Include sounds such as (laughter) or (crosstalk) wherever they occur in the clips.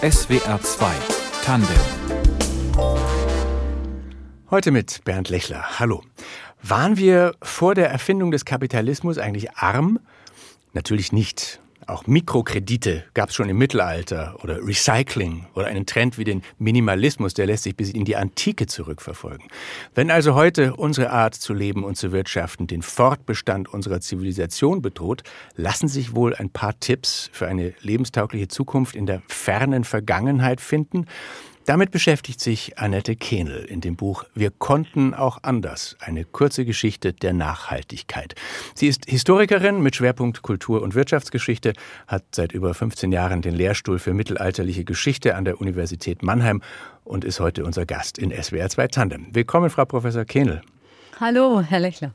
SWR 2 Tandem. Heute mit Bernd Lechler. Hallo. Waren wir vor der Erfindung des Kapitalismus eigentlich arm? Natürlich nicht. Auch Mikrokredite gab es schon im Mittelalter oder Recycling oder einen Trend wie den Minimalismus, der lässt sich bis in die Antike zurückverfolgen. Wenn also heute unsere Art zu leben und zu wirtschaften den Fortbestand unserer Zivilisation bedroht, lassen sich wohl ein paar Tipps für eine lebenstaugliche Zukunft in der fernen Vergangenheit finden. Damit beschäftigt sich Annette Kehnel in dem Buch Wir konnten auch anders, eine kurze Geschichte der Nachhaltigkeit. Sie ist Historikerin mit Schwerpunkt Kultur- und Wirtschaftsgeschichte, hat seit über 15 Jahren den Lehrstuhl für mittelalterliche Geschichte an der Universität Mannheim und ist heute unser Gast in SWR 2 Tandem. Willkommen, Frau Professor Kehnel. Hallo, Herr Lechler.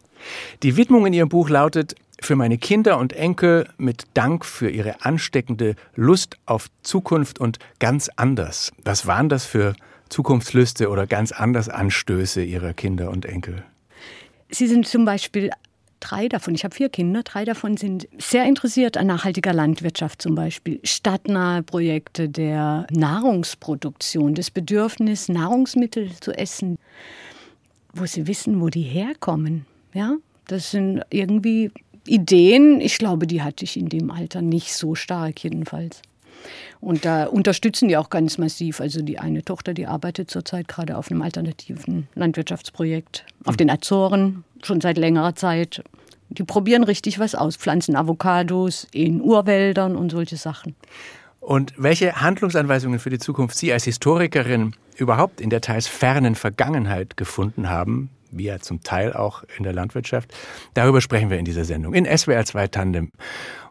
Die Widmung in Ihrem Buch lautet für meine Kinder und Enkel mit Dank für ihre ansteckende Lust auf Zukunft und ganz anders. Was waren das für Zukunftslüste oder ganz anders Anstöße Ihrer Kinder und Enkel? Sie sind zum Beispiel drei davon, ich habe vier Kinder, drei davon sind sehr interessiert an nachhaltiger Landwirtschaft zum Beispiel, stadtnahe Projekte der Nahrungsproduktion, das Bedürfnis, Nahrungsmittel zu essen, wo sie wissen, wo die herkommen. Ja, das sind irgendwie Ideen, ich glaube, die hatte ich in dem Alter nicht so stark jedenfalls. Und da unterstützen die auch ganz massiv. Also die eine Tochter, die arbeitet zurzeit gerade auf einem alternativen Landwirtschaftsprojekt auf den Azoren schon seit längerer Zeit. Die probieren richtig was aus, pflanzen Avocados in Urwäldern und solche Sachen. Und welche Handlungsanweisungen für die Zukunft Sie als Historikerin überhaupt in der teils fernen Vergangenheit gefunden haben, wie ja zum Teil auch in der Landwirtschaft. Darüber sprechen wir in dieser Sendung in SWR 2 Tandem.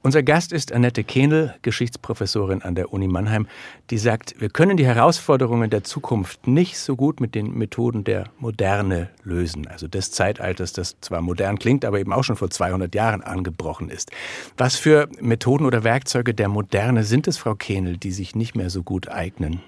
Unser Gast ist Annette Kehnel, Geschichtsprofessorin an der Uni Mannheim, die sagt, wir können die Herausforderungen der Zukunft nicht so gut mit den Methoden der Moderne lösen, also des Zeitalters, das zwar modern klingt, aber eben auch schon vor 200 Jahren angebrochen ist. Was für Methoden oder Werkzeuge der Moderne sind es, Frau Kehnel, die sich nicht mehr so gut eignen?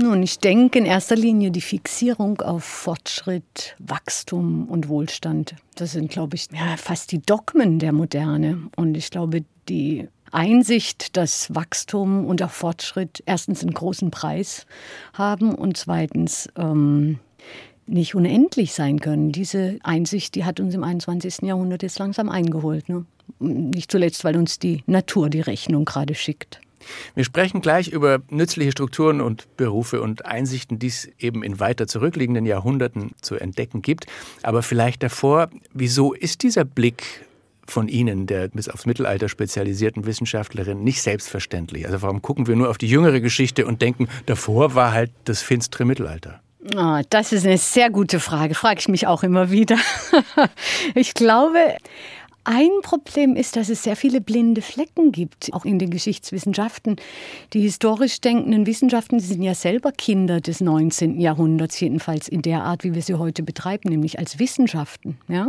Nun, ich denke in erster Linie die Fixierung auf Fortschritt, Wachstum und Wohlstand. Das sind, glaube ich, ja, fast die Dogmen der Moderne. Und ich glaube, die Einsicht, dass Wachstum und auch Fortschritt erstens einen großen Preis haben und zweitens ähm, nicht unendlich sein können. Diese Einsicht, die hat uns im 21. Jahrhundert jetzt langsam eingeholt. Ne? Nicht zuletzt, weil uns die Natur die Rechnung gerade schickt. Wir sprechen gleich über nützliche Strukturen und Berufe und Einsichten, die es eben in weiter zurückliegenden Jahrhunderten zu entdecken gibt. Aber vielleicht davor, wieso ist dieser Blick von Ihnen, der bis aufs Mittelalter spezialisierten Wissenschaftlerin, nicht selbstverständlich? Also warum gucken wir nur auf die jüngere Geschichte und denken, davor war halt das finstere Mittelalter? Oh, das ist eine sehr gute Frage, frage ich mich auch immer wieder. (laughs) ich glaube, ein Problem ist, dass es sehr viele blinde Flecken gibt, auch in den Geschichtswissenschaften. Die historisch denkenden Wissenschaften sind ja selber Kinder des 19. Jahrhunderts, jedenfalls in der Art, wie wir sie heute betreiben, nämlich als Wissenschaften. Ja?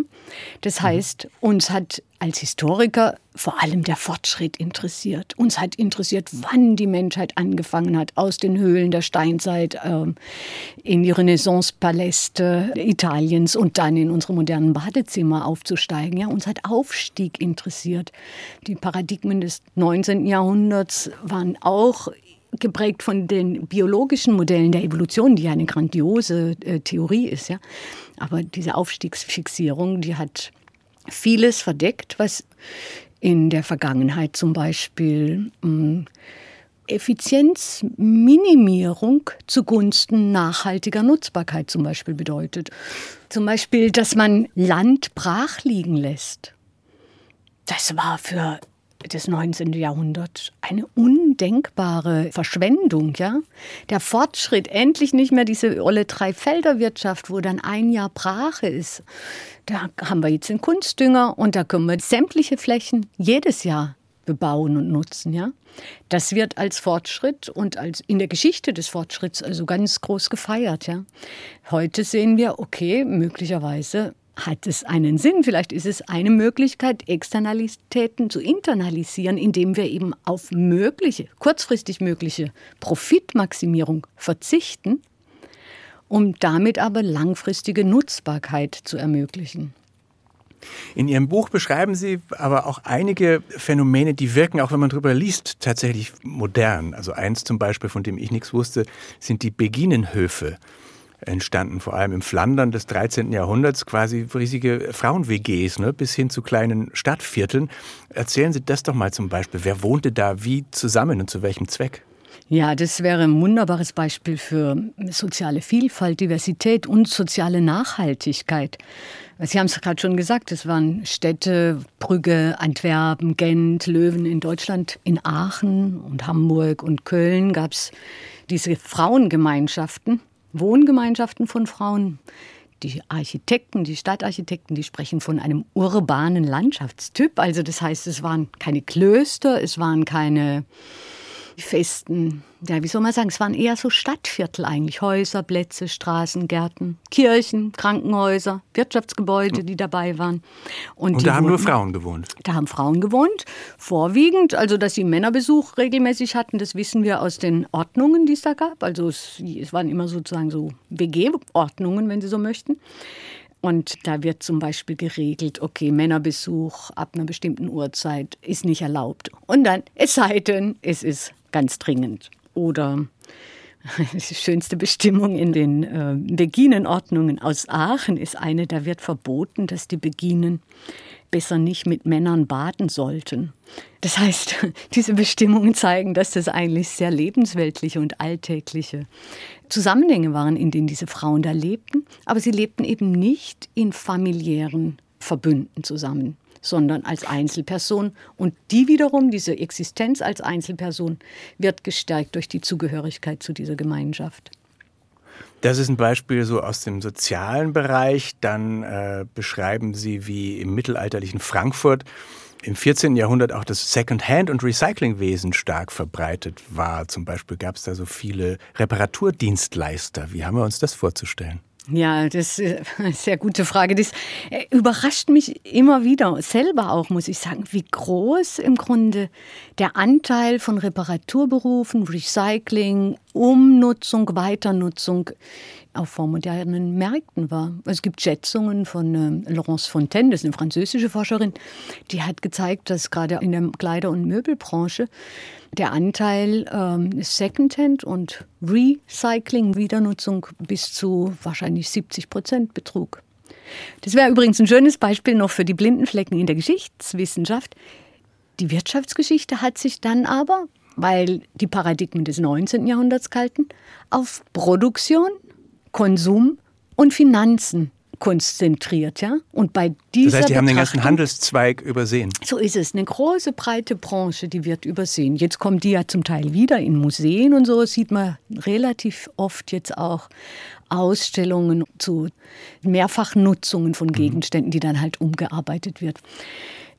Das mhm. heißt, uns hat als Historiker vor allem der Fortschritt interessiert. Uns hat interessiert, wann die Menschheit angefangen hat, aus den Höhlen der Steinzeit äh, in die Renaissance-Paläste Italiens und dann in unsere modernen Badezimmer aufzusteigen. Ja, uns hat Aufstieg interessiert. Die Paradigmen des 19. Jahrhunderts waren auch geprägt von den biologischen Modellen der Evolution, die ja eine grandiose äh, Theorie ist. Ja. Aber diese Aufstiegsfixierung, die hat vieles verdeckt, was in der Vergangenheit zum Beispiel hm, Effizienzminimierung zugunsten nachhaltiger Nutzbarkeit zum Beispiel bedeutet. Zum Beispiel, dass man Land brach liegen lässt. Das war für des 19. Jahrhunderts eine undenkbare Verschwendung, ja. Der Fortschritt, endlich nicht mehr diese olle Dreifelderwirtschaft, wo dann ein Jahr Brache ist. Da haben wir jetzt den Kunstdünger und da können wir sämtliche Flächen jedes Jahr bebauen und nutzen, ja. Das wird als Fortschritt und als in der Geschichte des Fortschritts also ganz groß gefeiert, ja. Heute sehen wir, okay, möglicherweise hat es einen Sinn. Vielleicht ist es eine Möglichkeit, Externalitäten zu internalisieren, indem wir eben auf mögliche, kurzfristig mögliche Profitmaximierung verzichten, um damit aber langfristige Nutzbarkeit zu ermöglichen. In Ihrem Buch beschreiben Sie aber auch einige Phänomene, die wirken, auch wenn man drüber liest, tatsächlich modern. Also eins zum Beispiel, von dem ich nichts wusste, sind die Beginenhöfe entstanden, vor allem im Flandern des 13. Jahrhunderts, quasi riesige Frauen-WGs, ne, bis hin zu kleinen Stadtvierteln. Erzählen Sie das doch mal zum Beispiel. Wer wohnte da wie zusammen und zu welchem Zweck? Ja, das wäre ein wunderbares Beispiel für soziale Vielfalt, Diversität und soziale Nachhaltigkeit. Sie haben es gerade schon gesagt, es waren Städte, Brügge, Antwerpen, Gent, Löwen in Deutschland, in Aachen und Hamburg und Köln gab es diese Frauengemeinschaften, Wohngemeinschaften von Frauen. Die Architekten, die Stadtarchitekten, die sprechen von einem urbanen Landschaftstyp. Also das heißt, es waren keine Klöster, es waren keine festen, ja, wie soll man sagen, es waren eher so Stadtviertel eigentlich. Häuser, Plätze, Straßen, Gärten, Kirchen, Krankenhäuser, Wirtschaftsgebäude, die dabei waren. Und, Und da haben wurden, nur Frauen gewohnt? Da haben Frauen gewohnt, vorwiegend. Also, dass sie Männerbesuch regelmäßig hatten, das wissen wir aus den Ordnungen, die es da gab. Also, es, es waren immer sozusagen so WG-Ordnungen, wenn Sie so möchten. Und da wird zum Beispiel geregelt, okay, Männerbesuch ab einer bestimmten Uhrzeit ist nicht erlaubt. Und dann, es sei denn, es ist ganz dringend. Oder (laughs) die schönste Bestimmung in den äh, Beginenordnungen aus Aachen ist eine, da wird verboten, dass die Beginen besser nicht mit Männern baden sollten. Das heißt, (laughs) diese Bestimmungen zeigen, dass das eigentlich sehr lebensweltliche und alltägliche Zusammenhänge waren, in denen diese Frauen da lebten. Aber sie lebten eben nicht in familiären Verbünden zusammen sondern als Einzelperson. Und die wiederum, diese Existenz als Einzelperson, wird gestärkt durch die Zugehörigkeit zu dieser Gemeinschaft. Das ist ein Beispiel so aus dem sozialen Bereich. Dann äh, beschreiben Sie, wie im mittelalterlichen Frankfurt im 14. Jahrhundert auch das Second-Hand- und Recyclingwesen stark verbreitet war. Zum Beispiel gab es da so viele Reparaturdienstleister. Wie haben wir uns das vorzustellen? Ja, das ist eine sehr gute Frage. Das äh, überrascht mich immer wieder, selber auch, muss ich sagen, wie groß im Grunde der Anteil von Reparaturberufen, Recycling, Umnutzung, Weiternutzung auf vormodernen Märkten war. Es gibt Schätzungen von äh, Laurence Fontaine, das ist eine französische Forscherin, die hat gezeigt, dass gerade in der Kleider- und Möbelbranche der Anteil ähm, Secondhand und Recycling, Wiedernutzung bis zu wahrscheinlich 70 Prozent betrug. Das wäre übrigens ein schönes Beispiel noch für die Blindenflecken in der Geschichtswissenschaft. Die Wirtschaftsgeschichte hat sich dann aber, weil die Paradigmen des 19. Jahrhunderts galten, auf Produktion, Konsum und Finanzen konzentriert, ja. Und bei dieser Das heißt, die haben den ganzen Handelszweig übersehen. So ist es. Eine große, breite Branche, die wird übersehen. Jetzt kommt die ja zum Teil wieder in Museen und so sieht man relativ oft jetzt auch Ausstellungen zu Mehrfachnutzungen von mhm. Gegenständen, die dann halt umgearbeitet wird.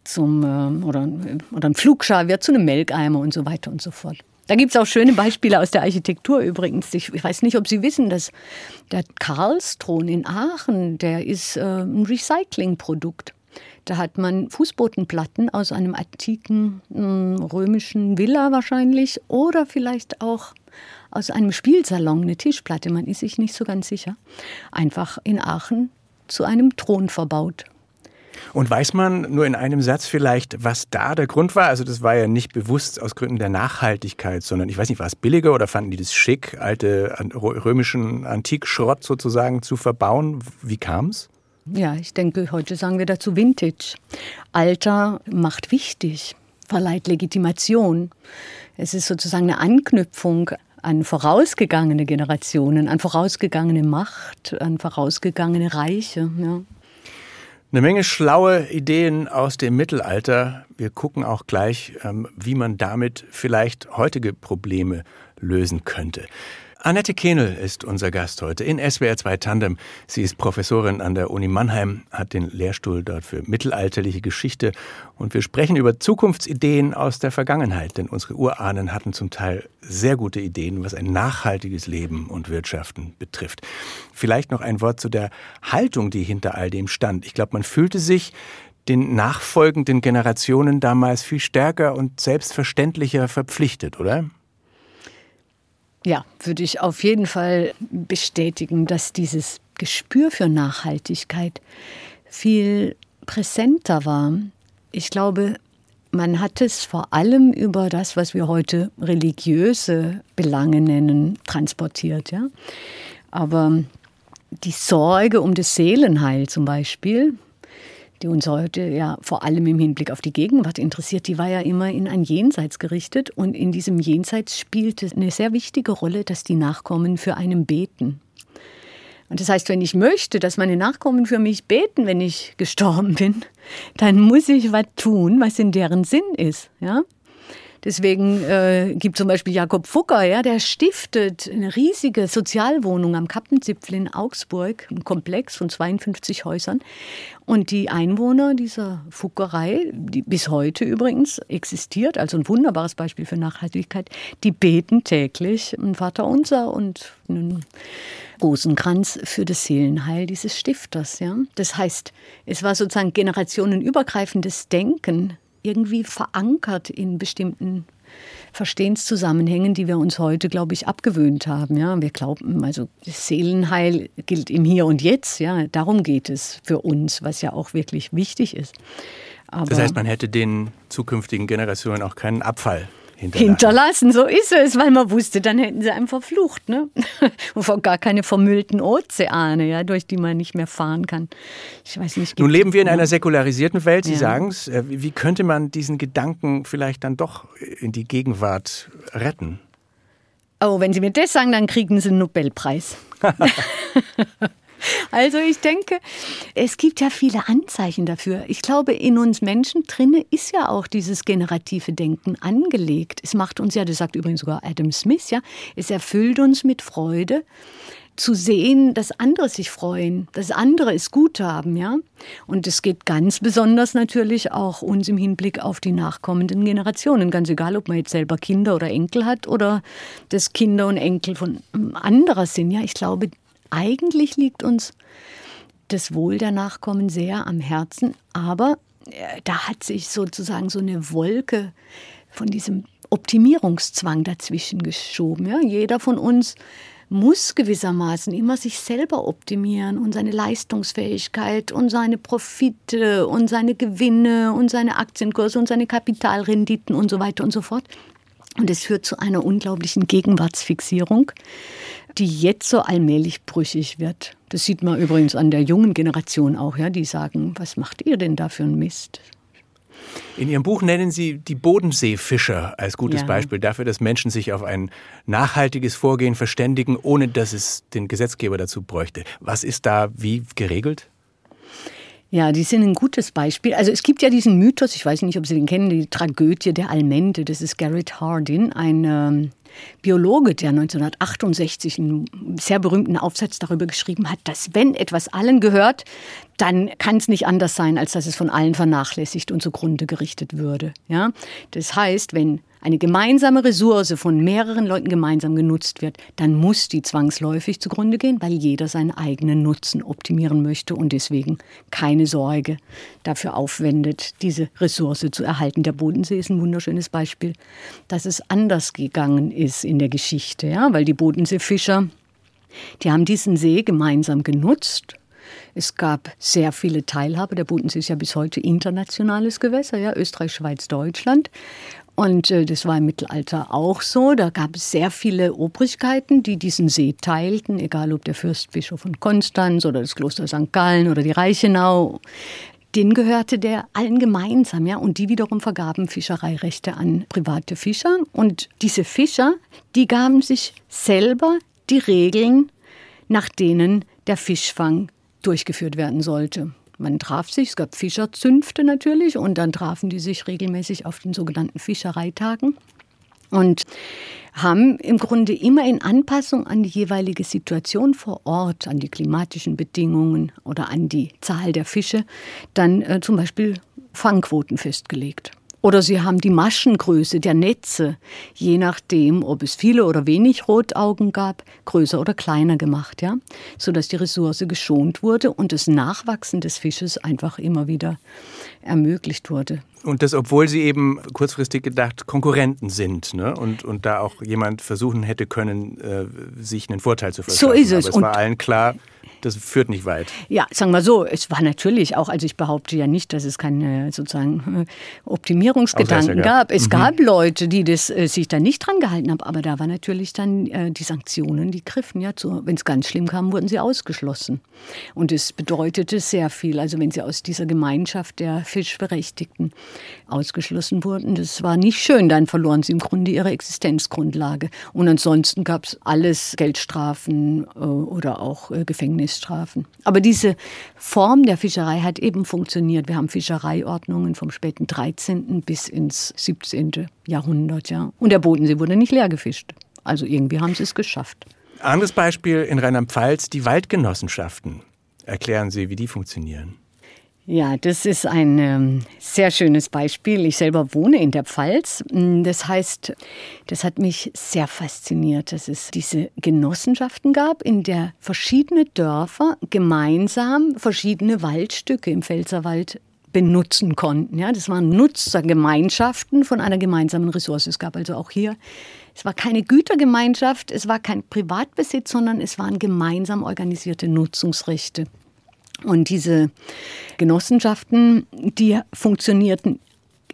Zum, äh, oder, oder ein Flugschar wird zu einem Melkeimer und so weiter und so fort. Da gibt es auch schöne Beispiele aus der Architektur übrigens. Ich, ich, weiß nicht, ob Sie wissen, dass der Karlsthron in Aachen, der ist äh, ein Recyclingprodukt. Da hat man Fußbodenplatten aus einem antiken äh, römischen Villa wahrscheinlich oder vielleicht auch aus einem Spielsalon, eine Tischplatte, man ist sich nicht so ganz sicher, einfach in Aachen zu einem Thron verbaut. Und weiß man nur in einem Satz vielleicht, was da der Grund war? Also das war ja nicht bewusst aus Gründen der Nachhaltigkeit, sondern ich weiß nicht, war es billiger oder fanden die das schick, alte römischen Antikschrott sozusagen zu verbauen? Wie kam es? Ja, ich denke, heute sagen wir dazu Vintage. Alter macht wichtig, verleiht Legitimation. Es ist sozusagen eine Anknüpfung an vorausgegangene Generationen, an vorausgegangene Macht, an vorausgegangene Reiche. Ja. Eine Menge schlaue Ideen aus dem Mittelalter. Wir gucken auch gleich, ähm, wie man damit vielleicht heutige Probleme lösen könnte. Annette Kehnel ist unser Gast heute in SWR 2 Tandem. Sie ist Professorin an der Uni Mannheim, hat den Lehrstuhl dort für mittelalterliche Geschichte und wir sprechen über Zukunftsideen aus der Vergangenheit, denn unsere Urahnen hatten zum Teil sehr gute Ideen, was ein nachhaltiges Leben und Wirtschaften betrifft. Vielleicht noch ein Wort zu der Haltung, die hinter all dem stand. Ich glaube, man fühlte sich den nachfolgenden Generationen damals viel stärker und selbstverständlicher verpflichtet, oder? Ja, würde ich auf jeden Fall bestätigen, dass dieses Gespür für Nachhaltigkeit viel präsenter war. Ich glaube, man hat es vor allem über das, was wir heute religiöse Belange nennen, transportiert. Ja? Aber die Sorge um das Seelenheil zum Beispiel, die uns heute ja vor allem im Hinblick auf die Gegenwart interessiert, die war ja immer in ein Jenseits gerichtet. Und in diesem Jenseits spielte eine sehr wichtige Rolle, dass die Nachkommen für einen beten. Und das heißt, wenn ich möchte, dass meine Nachkommen für mich beten, wenn ich gestorben bin, dann muss ich was tun, was in deren Sinn ist. Ja? Deswegen äh, gibt zum Beispiel Jakob Fugger, ja, der stiftet eine riesige Sozialwohnung am Kappenzipfel in Augsburg, ein Komplex von 52 Häusern. Und die Einwohner dieser Fuggerei, die bis heute übrigens existiert, also ein wunderbares Beispiel für Nachhaltigkeit, die beten täglich ein Vaterunser und einen Rosenkranz für das Seelenheil dieses Stifters. Ja? Das heißt, es war sozusagen generationenübergreifendes Denken irgendwie verankert in bestimmten Verstehenszusammenhängen, die wir uns heute, glaube ich, abgewöhnt haben. Ja, wir glauben, also das Seelenheil gilt im Hier und Jetzt. Ja, darum geht es für uns, was ja auch wirklich wichtig ist. Aber das heißt, man hätte den zukünftigen Generationen auch keinen Abfall hinterlassen. hinterlassen. So ist es, weil man wusste, dann hätten sie einen verflucht. Ne? (laughs) Und gar keine vermüllten Ozeane, ja, durch die man nicht mehr fahren kann. Ich weiß nicht. Nun leben wir in einer säkularisierten Welt, Sie ja. sagen es. Äh, wie könnte man diesen Gedanken vielleicht dann doch in die Gegenwart retten? Oh, wenn Sie mir das sagen, dann kriegen Sie einen Nobelpreis. (laughs) (laughs) Also ich denke, es gibt ja viele Anzeichen dafür. Ich glaube, in uns Menschen drinne ist ja auch dieses generative Denken angelegt. Es macht uns ja, das sagt übrigens sogar Adam Smith, ja, es erfüllt uns mit Freude zu sehen, dass andere sich freuen, dass andere es gut haben, ja. Und es geht ganz besonders natürlich auch uns im Hinblick auf die nachkommenden Generationen. Ganz egal, ob man jetzt selber Kinder oder Enkel hat oder das Kinder und Enkel von anderer sind. Ja, ich glaube, eigentlich liegt uns das Wohl der Nachkommen sehr am Herzen, aber äh, da hat sich sozusagen so eine Wolke von diesem Optimierungszwang dazwischen geschoben. Ja? Jeder von uns muss gewissermaßen immer sich selber optimieren und seine Leistungsfähigkeit und seine Profite und seine Gewinne und seine Aktienkurse und seine Kapitalrenditen und so weiter und so fort. Und es führt zu einer unglaublichen Gegenwartsfixierung, die jetzt so allmählich brüchig wird. Das sieht man übrigens an der jungen Generation auch, ja, die sagen, was macht ihr denn da für einen Mist? In Ihrem Buch nennen Sie die Bodenseefischer als gutes ja. Beispiel dafür, dass Menschen sich auf ein nachhaltiges Vorgehen verständigen, ohne dass es den Gesetzgeber dazu bräuchte. Was ist da wie geregelt? Ja, die sind ein gutes Beispiel. Also es gibt ja diesen Mythos, ich weiß nicht, ob Sie den kennen, die Tragödie der Almente. Das ist Garrett Hardin, ein ähm, Biologe, der 1968 einen sehr berühmten Aufsatz darüber geschrieben hat, dass wenn etwas allen gehört, dann kann es nicht anders sein, als dass es von allen vernachlässigt und zugrunde gerichtet würde. Ja? Das heißt, wenn eine gemeinsame Ressource von mehreren Leuten gemeinsam genutzt wird, dann muss die zwangsläufig zugrunde gehen, weil jeder seinen eigenen Nutzen optimieren möchte und deswegen keine Sorge dafür aufwendet, diese Ressource zu erhalten. Der Bodensee ist ein wunderschönes Beispiel, dass es anders gegangen ist in der Geschichte, ja, weil die Bodenseefischer, die haben diesen See gemeinsam genutzt es gab sehr viele Teilhaber. Der Bodensee ist ja bis heute internationales Gewässer, ja, Österreich, Schweiz, Deutschland. Und äh, das war im Mittelalter auch so. Da gab es sehr viele Obrigkeiten, die diesen See teilten, egal ob der Fürstbischof von Konstanz oder das Kloster St. Gallen oder die Reichenau. Den gehörte der allen gemeinsam, ja, und die wiederum vergaben Fischereirechte an private Fischer. Und diese Fischer, die gaben sich selber die Regeln, nach denen der Fischfang durchgeführt werden sollte. Man traf sich, es gab Fischerzünfte natürlich und dann trafen die sich regelmäßig auf den sogenannten Fischereitagen und haben im Grunde immer in Anpassung an die jeweilige Situation vor Ort, an die klimatischen Bedingungen oder an die Zahl der Fische, dann äh, zum Beispiel Fangquoten festgelegt. Oder sie haben die Maschengröße der Netze, je nachdem, ob es viele oder wenig Rotaugen gab, größer oder kleiner gemacht, ja, sodass die Ressource geschont wurde und das Nachwachsen des Fisches einfach immer wieder ermöglicht wurde. Und das, obwohl sie eben kurzfristig gedacht Konkurrenten sind ne? und, und da auch jemand versuchen hätte können, äh, sich einen Vorteil zu verschaffen. So ist es. Aber es war allen klar, das führt nicht weit. Ja, sagen wir so, es war natürlich auch, also ich behaupte ja nicht, dass es keine sozusagen äh, Optimierungsgedanken gab. Es mhm. gab Leute, die das, äh, sich da nicht dran gehalten haben, aber da war natürlich dann äh, die Sanktionen, die griffen ja zu. Wenn es ganz schlimm kam, wurden sie ausgeschlossen. Und es bedeutete sehr viel. Also wenn sie aus dieser Gemeinschaft der Fischberechtigten ausgeschlossen wurden, das war nicht schön. Dann verloren sie im Grunde ihre Existenzgrundlage. Und ansonsten gab es alles Geldstrafen äh, oder auch äh, Gefängnis Gefängnisstrafen. Aber diese Form der Fischerei hat eben funktioniert. Wir haben Fischereiordnungen vom späten 13. bis ins 17. Jahrhundert. Ja. Und der Bodensee wurde nicht leer gefischt. Also irgendwie haben sie es geschafft. Anderes Beispiel in Rheinland-Pfalz, die Waldgenossenschaften. Erklären Sie, wie die funktionieren. Ja, das ist ein ähm, sehr schönes Beispiel. Ich selber wohne in der Pfalz. Mm, das heißt, das hat mich sehr fasziniert, dass es diese Genossenschaften gab, in der verschiedene Dörfer gemeinsam verschiedene Waldstücke im Pfälzerwald benutzen konnten. Ja, das waren Nutzergemeinschaften von einer gemeinsamen Ressource. Es gab also auch hier, es war keine Gütergemeinschaft, es war kein Privatbesitz, sondern es waren gemeinsam organisierte Nutzungsrechte. Und diese Genossenschaften, die funktionierten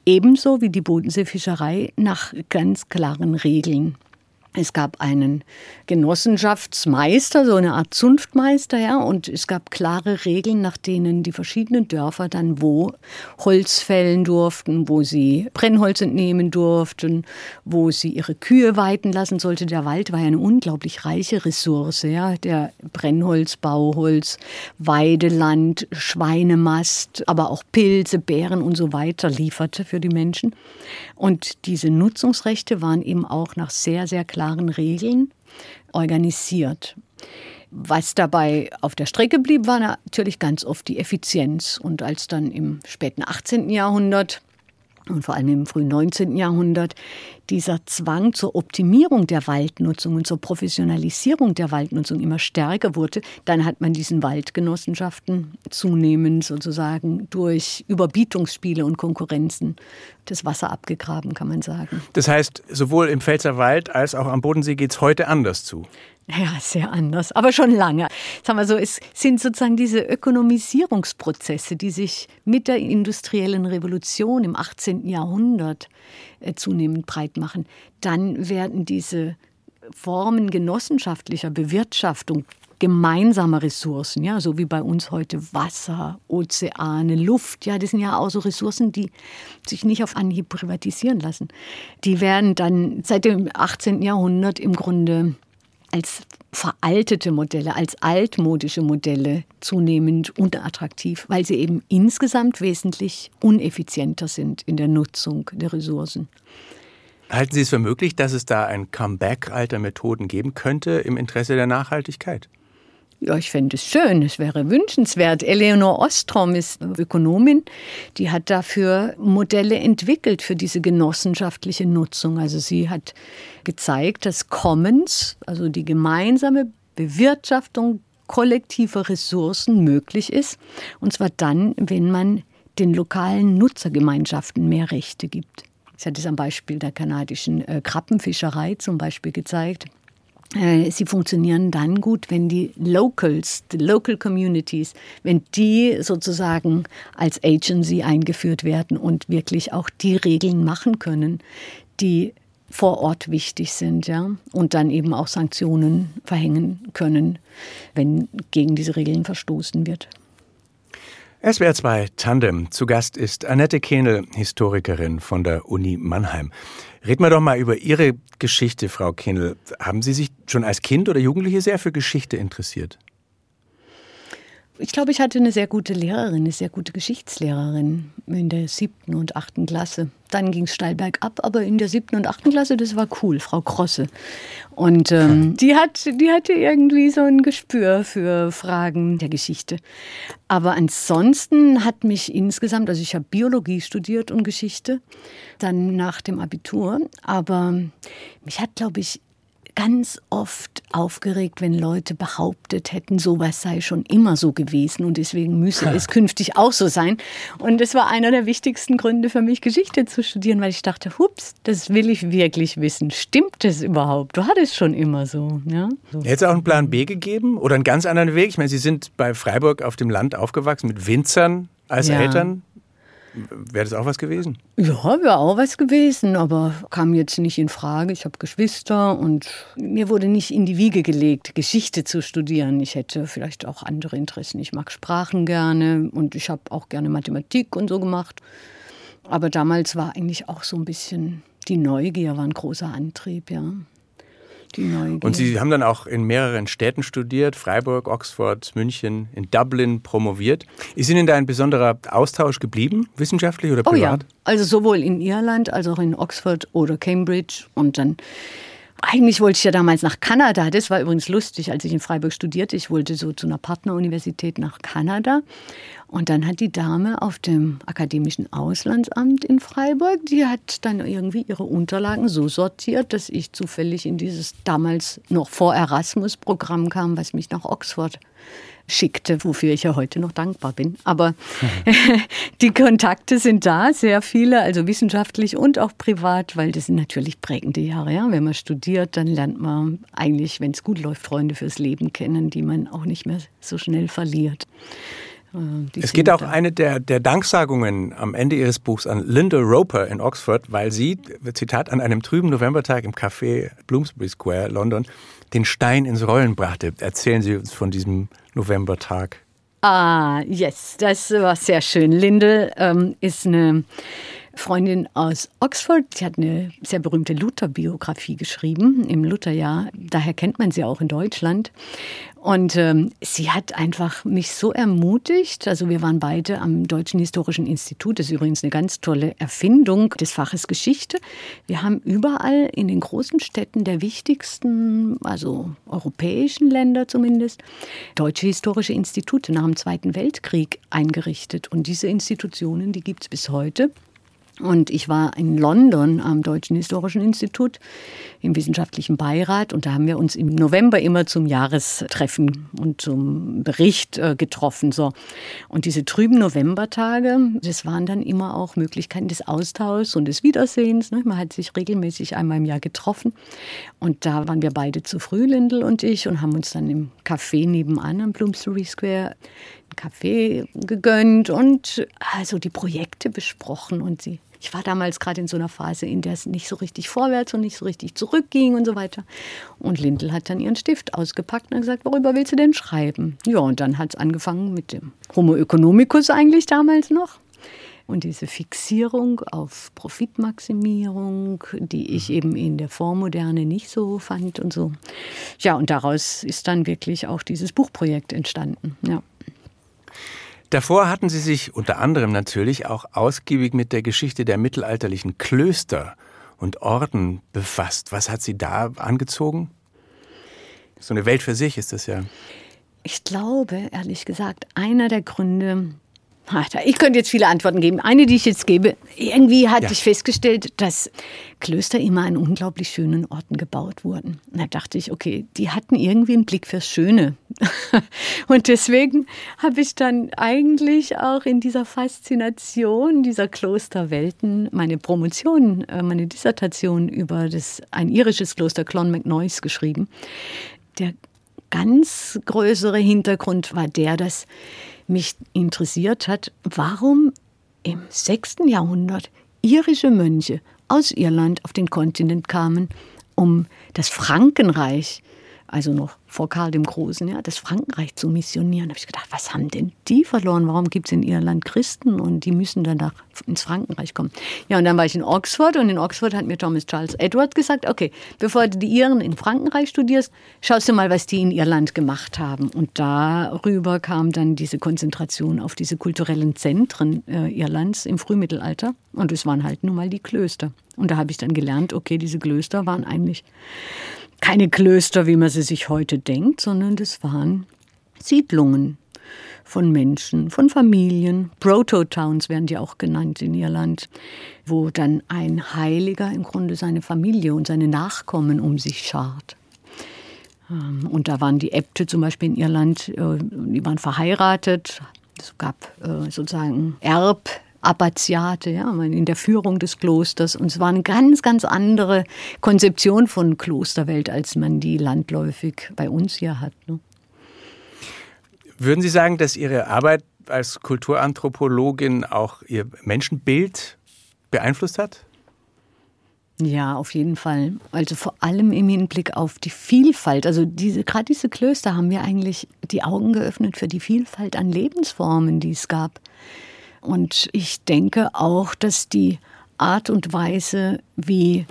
ebenso wie die Bodenseefischerei nach ganz klaren Regeln. Es gab einen Genossenschaftsmeister, so eine Art Zunftmeister, ja, und es gab klare Regeln, nach denen die verschiedenen Dörfer dann wo Holz fällen durften, wo sie Brennholz entnehmen durften, wo sie ihre Kühe weiden lassen sollte. Der Wald war ja eine unglaublich reiche Ressource, ja, der Brennholz, Bauholz, Weideland, Schweinemast, aber auch Pilze, Beeren und so weiter lieferte für die Menschen. Und diese Nutzungsrechte waren eben auch nach sehr, sehr klaren klaren Regeln organisiert. Was dabei auf der Strecke blieb, war natürlich ganz oft die Effizienz. Und als dann im späten 18. Jahrhundert und vor allem im frühen 19. Jahrhundert dieser Zwang zur Optimierung der Waldnutzung und zur Professionalisierung der Waldnutzung immer stärker wurde, dann hat man diesen Waldgenossenschaften zunehmend sozusagen durch Überbietungsspiele und Konkurrenzen das Wasser abgegraben, kann man sagen. Das heißt, sowohl im Pfälzerwald als auch am Bodensee geht es heute anders zu. Ja, sehr anders, aber schon lange. Sagen wir so, es sind sozusagen diese Ökonomisierungsprozesse, die sich mit der industriellen Revolution im 18. Jahrhundert äh, zunehmend breit machen. Dann werden diese Formen genossenschaftlicher Bewirtschaftung gemeinsamer Ressourcen, ja, so wie bei uns heute Wasser, Ozeane, Luft, ja, das sind ja auch so Ressourcen, die sich nicht auf Anhieb privatisieren lassen. Die werden dann seit dem 18. Jahrhundert im Grunde als veraltete Modelle, als altmodische Modelle zunehmend unattraktiv, weil sie eben insgesamt wesentlich uneffizienter sind in der Nutzung der Ressourcen. Halten Sie es für möglich, dass es da ein Comeback alter Methoden geben könnte im Interesse der Nachhaltigkeit? Ja, ich fände es schön, es wäre wünschenswert. Eleonore Ostrom ist Ökonomin, die hat dafür Modelle entwickelt für diese genossenschaftliche Nutzung. Also sie hat gezeigt, dass Commons, also die gemeinsame Bewirtschaftung kollektiver Ressourcen möglich ist. Und zwar dann, wenn man den lokalen Nutzergemeinschaften mehr Rechte gibt. Sie hat es am Beispiel der kanadischen äh, Krabbenfischerei zum Beispiel gezeigt. Äh, sie funktionieren dann gut, wenn die Locals, die Local Communities, wenn die sozusagen als Agency eingeführt werden und wirklich auch die Regeln machen können, die vor Ort wichtig sind, ja, und dann eben auch Sanktionen verhängen können, wenn gegen diese Regeln verstoßen wird. SWR 2 Tandem. Zu Gast ist Annette Kehnel, Historikerin von der Uni Mannheim. Reden wir doch mal über Ihre Geschichte, Frau Kehnel. Haben Sie sich schon als Kind oder Jugendliche sehr für Geschichte interessiert? Ich glaube, ich hatte eine sehr gute Lehrerin, eine sehr gute Geschichtslehrerin in der siebten und achten Klasse. Dann ging es steil bergab, aber in der siebten und achten Klasse, das war cool, Frau Krosse. Und ähm, die, hat, die hatte irgendwie so ein Gespür für Fragen der Geschichte. Aber ansonsten hat mich insgesamt, also ich habe Biologie studiert und Geschichte, dann nach dem Abitur, aber mich hat, glaube ich, ganz oft aufgeregt, wenn Leute behauptet hätten, sowas sei schon immer so gewesen und deswegen müsse es künftig auch so sein. Und das war einer der wichtigsten Gründe für mich, Geschichte zu studieren, weil ich dachte, hups, das will ich wirklich wissen. Stimmt das überhaupt? War das schon immer so? Ja? so. Hätte es auch einen Plan B gegeben oder einen ganz anderen Weg? Ich meine, Sie sind bei Freiburg auf dem Land aufgewachsen mit Winzern als Ja. Eltern. Wäre das auch was gewesen? Ja, wäre auch was gewesen, aber kam jetzt nicht in Frage. Ich habe Geschwister und mir wurde nicht in die Wiege gelegt, Geschichte zu studieren. Ich hätte vielleicht auch andere Interessen. Ich mag Sprachen gerne und ich habe auch gerne Mathematik und so gemacht. Aber damals war eigentlich auch so ein bisschen die Neugier, war ein großer Antrieb, ja. Die Neugier. Und Sie haben dann auch in mehreren Städten studiert, Freiburg, Oxford, München, in Dublin promoviert. Ist Ihnen da ein besonderer Austausch geblieben, wissenschaftlich oder Oh ja, privat? also sowohl in Irland als auch in Oxford oder Cambridge und dann eigentlich wollte ich ja damals nach Kanada. Das war übrigens lustig, als ich in Freiburg studierte. Ich wollte so zu einer Partneruniversität nach Kanada. Und dann hat die Dame auf dem Akademischen Auslandsamt in Freiburg, die hat dann irgendwie ihre Unterlagen so sortiert, dass ich zufällig in dieses damals noch vor Erasmus-Programm kam, was mich nach Oxford schickte, wofür ich ja heute noch dankbar bin. Aber (laughs) die Kontakte sind da, sehr viele, also wissenschaftlich und auch privat, weil das sind natürlich prägende Jahre. Ja? Wenn man studiert, dann lernt man eigentlich, wenn es gut läuft, Freunde fürs Leben kennen, die man auch nicht mehr so schnell verliert. Äh, die Es geht auch eine der, der Danksagungen am Ende Ihres Buchs an Linda Roper in Oxford, weil sie, Zitat, an einem trüben Novembertag im Café Bloomsbury Square, London, den Stein ins Rollen brachte. Erzählen Sie uns von diesem Novembertag. Ah, yes, das war sehr schön. Lindel ähm, ist eine Freundin aus Oxford. Sie hat eine sehr berühmte Luther-Biografie geschrieben im Lutherjahr. Daher kennt man sie auch in Deutschland. Und ähm, sie hat einfach mich so ermutigt. Also wir waren beide am Deutschen Historischen Institut. Das ist übrigens eine ganz tolle Erfindung des Faches Geschichte. Wir haben überall in den großen Städten der wichtigsten, also europäischen Länder zumindest, deutsche historische Institute nach dem Zweiten Weltkrieg eingerichtet. Und diese Institutionen, die gibt es bis heute. Und ich war in London am Deutschen Historischen Institut im wissenschaftlichen Beirat und da haben wir uns im November immer zum Jahrestreffen und zum Bericht äh, getroffen. So. Und diese trüben Novembertage, das waren dann immer auch Möglichkeiten des Austauschs und des Wiedersehens. Ne? Man hat sich regelmäßig einmal im Jahr getroffen. Und da waren wir beide zu früh, Lindel und ich, und haben uns dann im Café nebenan am Bloomsbury Square einen Kaffee gegönnt und also die Projekte besprochen und sie. Ich war damals gerade in so einer Phase, in der es nicht so richtig vorwärts und nicht so richtig zurückging und so weiter. Und Lindel hat dann ihren Stift ausgepackt und gesagt, worüber willst du denn schreiben? Ja, und dann hat es angefangen mit dem Homo economicus eigentlich damals noch. Und diese Fixierung auf Profitmaximierung, die ich eben in der Vormoderne nicht so fand und so. Ja, und daraus ist dann wirklich auch dieses Buchprojekt entstanden. Ja. Davor hatten Sie sich unter anderem natürlich auch ausgiebig mit der Geschichte der mittelalterlichen Klöster und Orden befasst. Was hat Sie da angezogen? So eine Welt für sich ist das ja. Ich glaube, ehrlich gesagt, einer der Gründe, ich könnte jetzt viele Antworten geben. Eine, die ich jetzt gebe, irgendwie hatte Ja. ich festgestellt, dass Klöster immer an unglaublich schönen Orten gebaut wurden. Und da dachte ich, okay, die hatten irgendwie einen Blick fürs Schöne. (laughs) Und deswegen habe ich dann eigentlich auch in dieser Faszination dieser Klosterwelten meine Promotion, äh, meine Dissertation über das, ein irisches Kloster Clonmacnoise geschrieben. Der ganz größere Hintergrund war der, dass mich interessiert hat, warum im 6. Jahrhundert irische Mönche aus Irland auf den Kontinent kamen, um das Frankenreich, also noch vor Karl dem Großen, ja, das Frankenreich zu missionieren. Da habe ich gedacht, was haben denn die verloren? Warum gibt es in Irland Christen und die müssen dann nach, ins Frankenreich kommen? Ja, und dann war ich in Oxford und in Oxford hat mir Thomas Charles Edward gesagt, okay, bevor du die Iren in Frankenreich studierst, schaust du mal, was die in Irland gemacht haben. Und darüber kam dann diese Konzentration auf diese kulturellen Zentren äh, Irlands im Frühmittelalter. Und es waren halt nun mal die Klöster. Und da habe ich dann gelernt, okay, diese Klöster waren eigentlich keine Klöster, wie man sie sich heute denkt, sondern das waren Siedlungen von Menschen, von Familien. Proto-Towns werden die auch genannt in Irland, wo dann ein Heiliger im Grunde seine Familie und seine Nachkommen um sich schart. Ähm, und da waren die Äbte zum Beispiel in Irland, äh, die waren verheiratet. Es gab äh, sozusagen Erb. Abbaziate, ja, in der Führung des Klosters. Und es war eine ganz, ganz andere Konzeption von Klosterwelt, als man die landläufig bei uns hier hat. Ne? Würden Sie sagen, dass Ihre Arbeit als Kulturanthropologin auch Ihr Menschenbild beeinflusst hat? Ja, auf jeden Fall. Also vor allem im Hinblick auf die Vielfalt. Also diese, gerade diese Klöster haben mir eigentlich die Augen geöffnet für die Vielfalt an Lebensformen, die es gab. Und ich denke auch, dass die Art und Weise, wie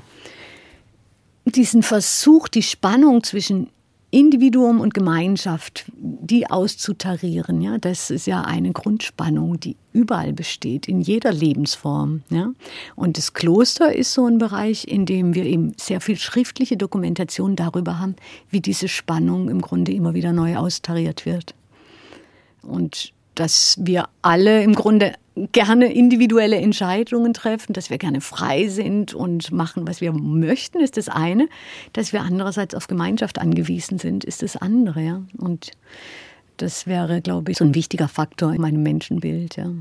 diesen Versuch, die Spannung zwischen Individuum und Gemeinschaft, die auszutarieren, ja, das ist ja eine Grundspannung, die überall besteht, in jeder Lebensform. Ja. Und das Kloster ist so ein Bereich, in dem wir eben sehr viel schriftliche Dokumentation darüber haben, wie diese Spannung im Grunde immer wieder neu austariert wird. Und dass wir alle im Grunde gerne individuelle Entscheidungen treffen, dass wir gerne frei sind und machen, was wir möchten, ist das eine. Dass wir andererseits auf Gemeinschaft angewiesen sind, ist das andere. Ja? Und das wäre, glaube ich, so ein wichtiger Faktor in meinem Menschenbild. Ja.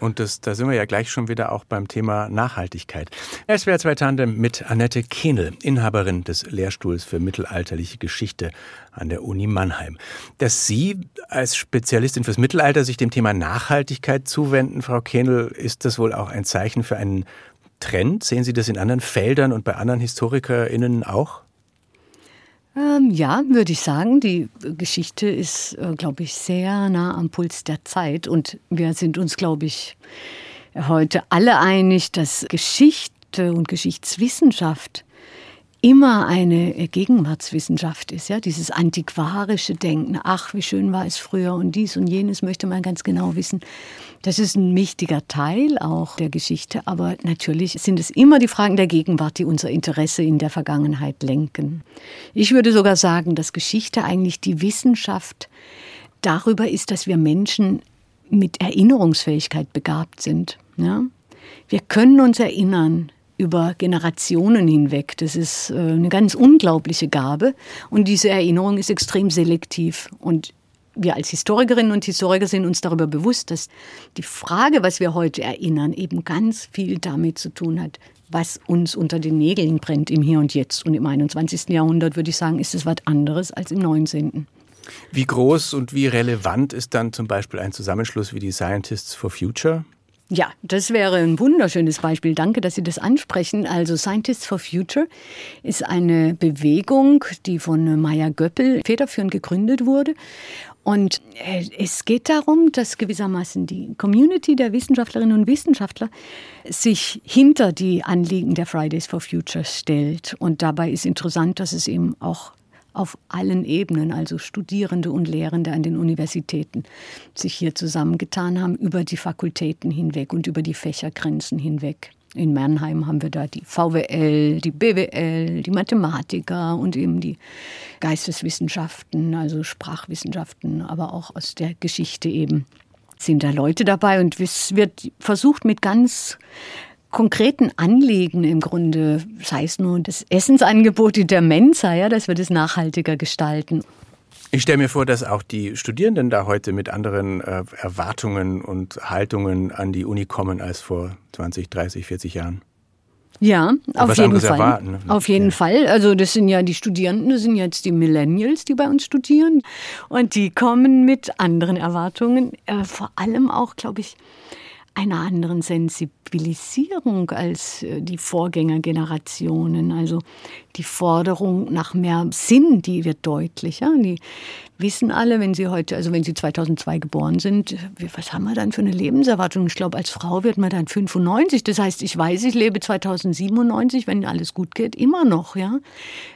Und das, da sind wir ja gleich schon wieder auch beim Thema Nachhaltigkeit. SWR 2 Tandem mit Annette Kehnel, Inhaberin des Lehrstuhls für mittelalterliche Geschichte an der Uni Mannheim. Dass Sie als Spezialistin fürs Mittelalter sich dem Thema Nachhaltigkeit zuwenden, Frau Kehnel, ist das wohl auch ein Zeichen für einen Trend? Sehen Sie das in anderen Feldern und bei anderen HistorikerInnen auch? Ähm, ja, würde ich sagen. Die Geschichte ist, äh, glaube ich, sehr nah am Puls der Zeit. Und wir sind uns, glaube ich, heute alle einig, dass Geschichte und Geschichtswissenschaft immer eine Gegenwartswissenschaft ist, ja, dieses antiquarische Denken, ach, wie schön war es früher und dies und jenes möchte man ganz genau wissen. Das ist ein wichtiger Teil auch der Geschichte, aber natürlich sind es immer die Fragen der Gegenwart, die unser Interesse in der Vergangenheit lenken. Ich würde sogar sagen, dass Geschichte eigentlich die Wissenschaft darüber ist, dass wir Menschen mit Erinnerungsfähigkeit begabt sind. Ja? Wir können uns erinnern über Generationen hinweg. Das ist äh, eine ganz unglaubliche Gabe und diese Erinnerung ist extrem selektiv. Und wir als Historikerinnen und Historiker sind uns darüber bewusst, dass die Frage, was wir heute erinnern, eben ganz viel damit zu tun hat, was uns unter den Nägeln brennt im Hier und Jetzt. Und im 21. Jahrhundert würde ich sagen, ist es was anderes als im 19. Wie groß und wie relevant ist dann zum Beispiel ein Zusammenschluss wie die Scientists for Future? Ja, das wäre ein wunderschönes Beispiel. Danke, dass Sie das ansprechen. Also Scientists for Future ist eine Bewegung, die von Maya Göppel federführend gegründet wurde. Und äh, es geht darum, dass gewissermaßen die Community der Wissenschaftlerinnen und Wissenschaftler sich hinter die Anliegen der Fridays for Future stellt. Und dabei ist interessant, dass es eben auch auf allen Ebenen, also Studierende und Lehrende an den Universitäten, sich hier zusammengetan haben, über die Fakultäten hinweg und über die Fächergrenzen hinweg. In Mannheim haben wir da die VWL, die BWL, die Mathematiker und eben die Geisteswissenschaften, also Sprachwissenschaften, aber auch aus der Geschichte eben sind da Leute dabei und es wird versucht mit ganz konkreten Anliegen im Grunde, sei es nur das Essensangebot in der Mensa, ja, dass wir das nachhaltiger gestalten. Ich stelle mir vor, dass auch die Studierenden da heute mit anderen äh, Erwartungen und Haltungen an die Uni kommen als vor 20, 30, 40 Jahren. Ja, auf jeden Fall. Erwarten. Ne? Auf jeden ja. Fall. Also das sind ja die Studierenden, das sind jetzt die Millennials, die bei uns studieren. Und die kommen mit anderen Erwartungen. Äh, vor allem auch, glaube ich, einer anderen Sensibilisierung als äh, die Vorgängergenerationen. Also die Forderung nach mehr Sinn, die wird deutlicher. Die wissen alle, wenn sie heute, also wenn sie 2002 geboren sind, was haben wir dann für eine Lebenserwartung? Ich glaube, als Frau wird man dann 95. Das heißt, ich weiß, ich lebe 2097, wenn alles gut geht, immer noch, ja.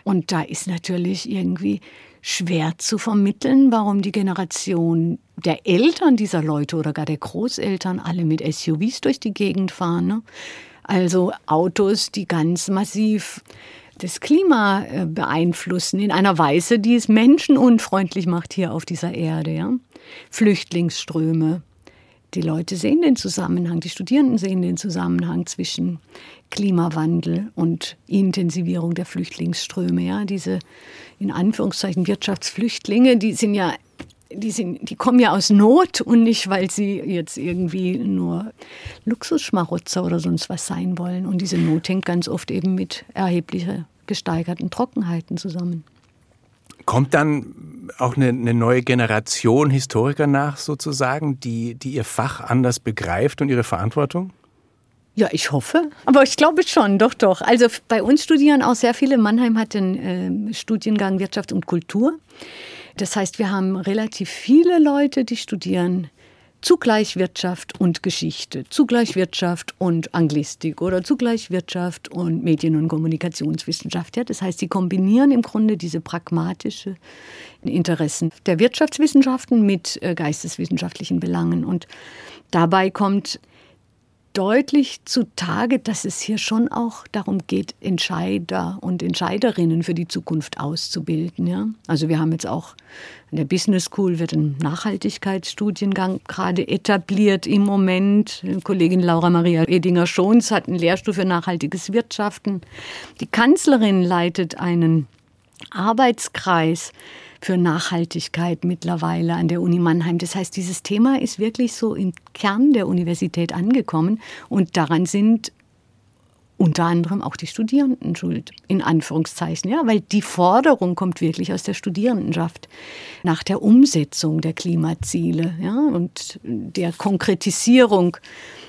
Und da ist natürlich irgendwie schwer zu vermitteln, warum die Generation der Eltern dieser Leute oder gar der Großeltern alle mit SUVs durch die Gegend fahren. Ne? Also Autos, die ganz massiv das Klima äh, beeinflussen in einer Weise, die es menschenunfreundlich macht hier auf dieser Erde. Ja? Flüchtlingsströme, die Leute sehen den Zusammenhang, die Studierenden sehen den Zusammenhang zwischen Klimawandel und Intensivierung der Flüchtlingsströme. Ja, diese in Anführungszeichen Wirtschaftsflüchtlinge, die sind ja die, sind, die kommen ja aus Not und nicht, weil sie jetzt irgendwie nur Luxusschmarotzer oder sonst was sein wollen. Und diese Not hängt ganz oft eben mit erheblicher gesteigerten Trockenheiten zusammen. Kommt dann auch eine, eine, neue Generation Historiker nach, sozusagen, die, die ihr Fach anders begreift und ihre Verantwortung? Ja, ich hoffe. Aber ich glaube schon, doch, doch. Also bei uns studieren auch sehr viele. Mannheim hat den äh, Studiengang Wirtschaft und Kultur. Das heißt, wir haben relativ viele Leute, die studieren zugleich Wirtschaft und Geschichte, zugleich Wirtschaft und Anglistik oder zugleich Wirtschaft und Medien- und Kommunikationswissenschaft. Ja, das heißt, sie kombinieren im Grunde diese pragmatischen Interessen der Wirtschaftswissenschaften mit äh, geisteswissenschaftlichen Belangen. Und dabei kommt deutlich zutage, dass es hier schon auch darum geht, Entscheider und Entscheiderinnen für die Zukunft auszubilden. Ja? Also wir haben jetzt auch in der Business School wird ein Nachhaltigkeitsstudiengang gerade etabliert im Moment. Kollegin Laura Maria Edinger-Schons hat einen Lehrstuhl für nachhaltiges Wirtschaften. Die Kanzlerin leitet einen Arbeitskreis für Nachhaltigkeit mittlerweile an der Uni Mannheim. Das heißt, dieses Thema ist wirklich so im Kern der Universität angekommen und daran sind unter anderem auch die Studierenden schuld, in Anführungszeichen, ja, weil die Forderung kommt wirklich aus der Studierendenschaft nach der Umsetzung der Klimaziele ja, und der Konkretisierung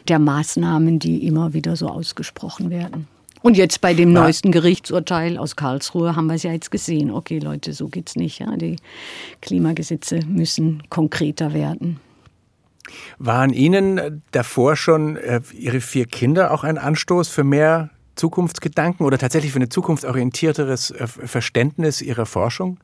der Maßnahmen, die immer wieder so ausgesprochen werden. Und jetzt bei dem neuesten Gerichtsurteil aus Karlsruhe haben wir es ja jetzt gesehen. Okay, Leute, so geht's nicht. Ja? Die Klimagesetze müssen konkreter werden. Waren Ihnen davor schon äh, Ihre vier Kinder auch ein Anstoß für mehr Zukunftsgedanken oder tatsächlich für ein zukunftsorientierteres äh, Verständnis Ihrer Forschung?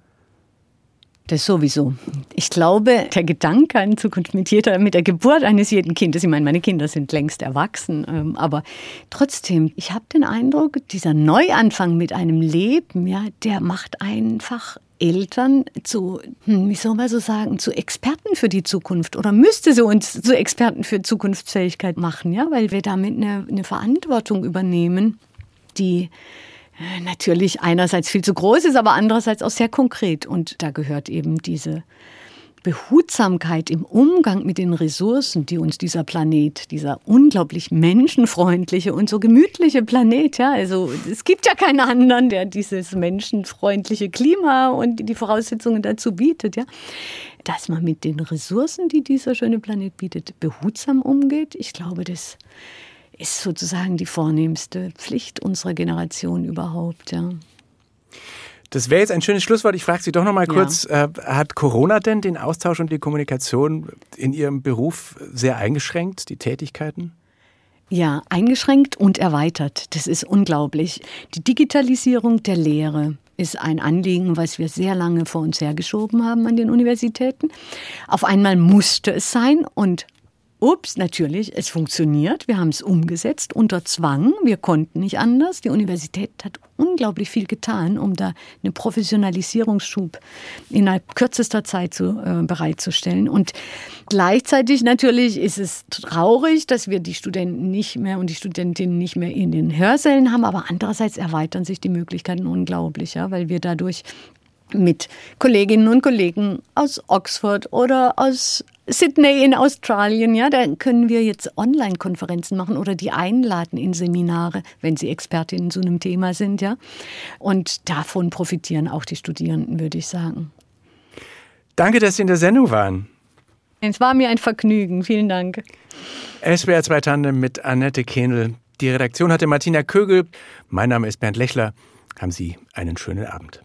Das sowieso. Ich glaube, der Gedanke an Zukunft mit jeder, mit der Geburt eines jeden Kindes, ich meine, meine Kinder sind längst erwachsen, ähm, aber trotzdem, ich habe den Eindruck, dieser Neuanfang mit einem Leben, ja, der macht einfach Eltern zu, hm, wie soll man so sagen, zu Experten für die Zukunft oder müsste sie uns zu Experten für Zukunftsfähigkeit machen, ja, weil wir damit eine, eine Verantwortung übernehmen, die natürlich einerseits viel zu groß ist, aber andererseits auch sehr konkret. Und da gehört eben diese Behutsamkeit im Umgang mit den Ressourcen, die uns dieser Planet, dieser unglaublich menschenfreundliche und so gemütliche Planet, ja, also es gibt ja keinen anderen, der dieses menschenfreundliche Klima und die Voraussetzungen dazu bietet, ja, dass man mit den Ressourcen, die dieser schöne Planet bietet, behutsam umgeht. Ich glaube, das ist sozusagen die vornehmste Pflicht unserer Generation überhaupt. Ja. Das wäre jetzt ein schönes Schlusswort. Ich frage Sie doch noch mal kurz: ja. äh, Hat Corona denn den Austausch und die Kommunikation in Ihrem Beruf sehr eingeschränkt, die Tätigkeiten? Ja, eingeschränkt und erweitert. Das ist unglaublich. Die Digitalisierung der Lehre ist ein Anliegen, was wir sehr lange vor uns hergeschoben haben an den Universitäten. Auf einmal musste es sein und Ups, natürlich, es funktioniert. Wir haben es umgesetzt unter Zwang. Wir konnten nicht anders. Die Universität hat unglaublich viel getan, um da einen Professionalisierungsschub innerhalb kürzester Zeit zu, äh, bereitzustellen. Und gleichzeitig natürlich ist es traurig, dass wir die Studenten nicht mehr und die Studentinnen nicht mehr in den Hörsälen haben. Aber andererseits erweitern sich die Möglichkeiten unglaublich, ja, weil wir dadurch mit Kolleginnen und Kollegen aus Oxford oder aus Sydney in Australien, ja, da können wir jetzt Online-Konferenzen machen oder die einladen in Seminare, wenn sie Expertinnen zu einem Thema sind, ja. Und davon profitieren auch die Studierenden, würde ich sagen. Danke, dass Sie in der Sendung waren. Es war mir ein Vergnügen. Vielen Dank. SWR 2 Tandem mit Annette Kehnel. Die Redaktion hatte Martina Kögel. Mein Name ist Bernd Lechler. Haben Sie einen schönen Abend.